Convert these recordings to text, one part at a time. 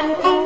and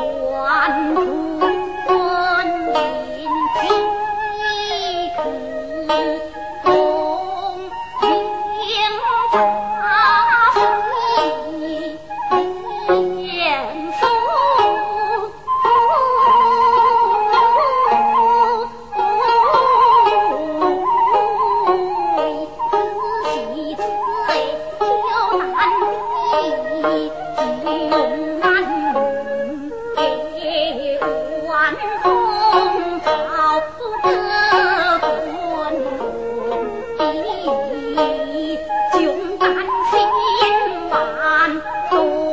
one 万千万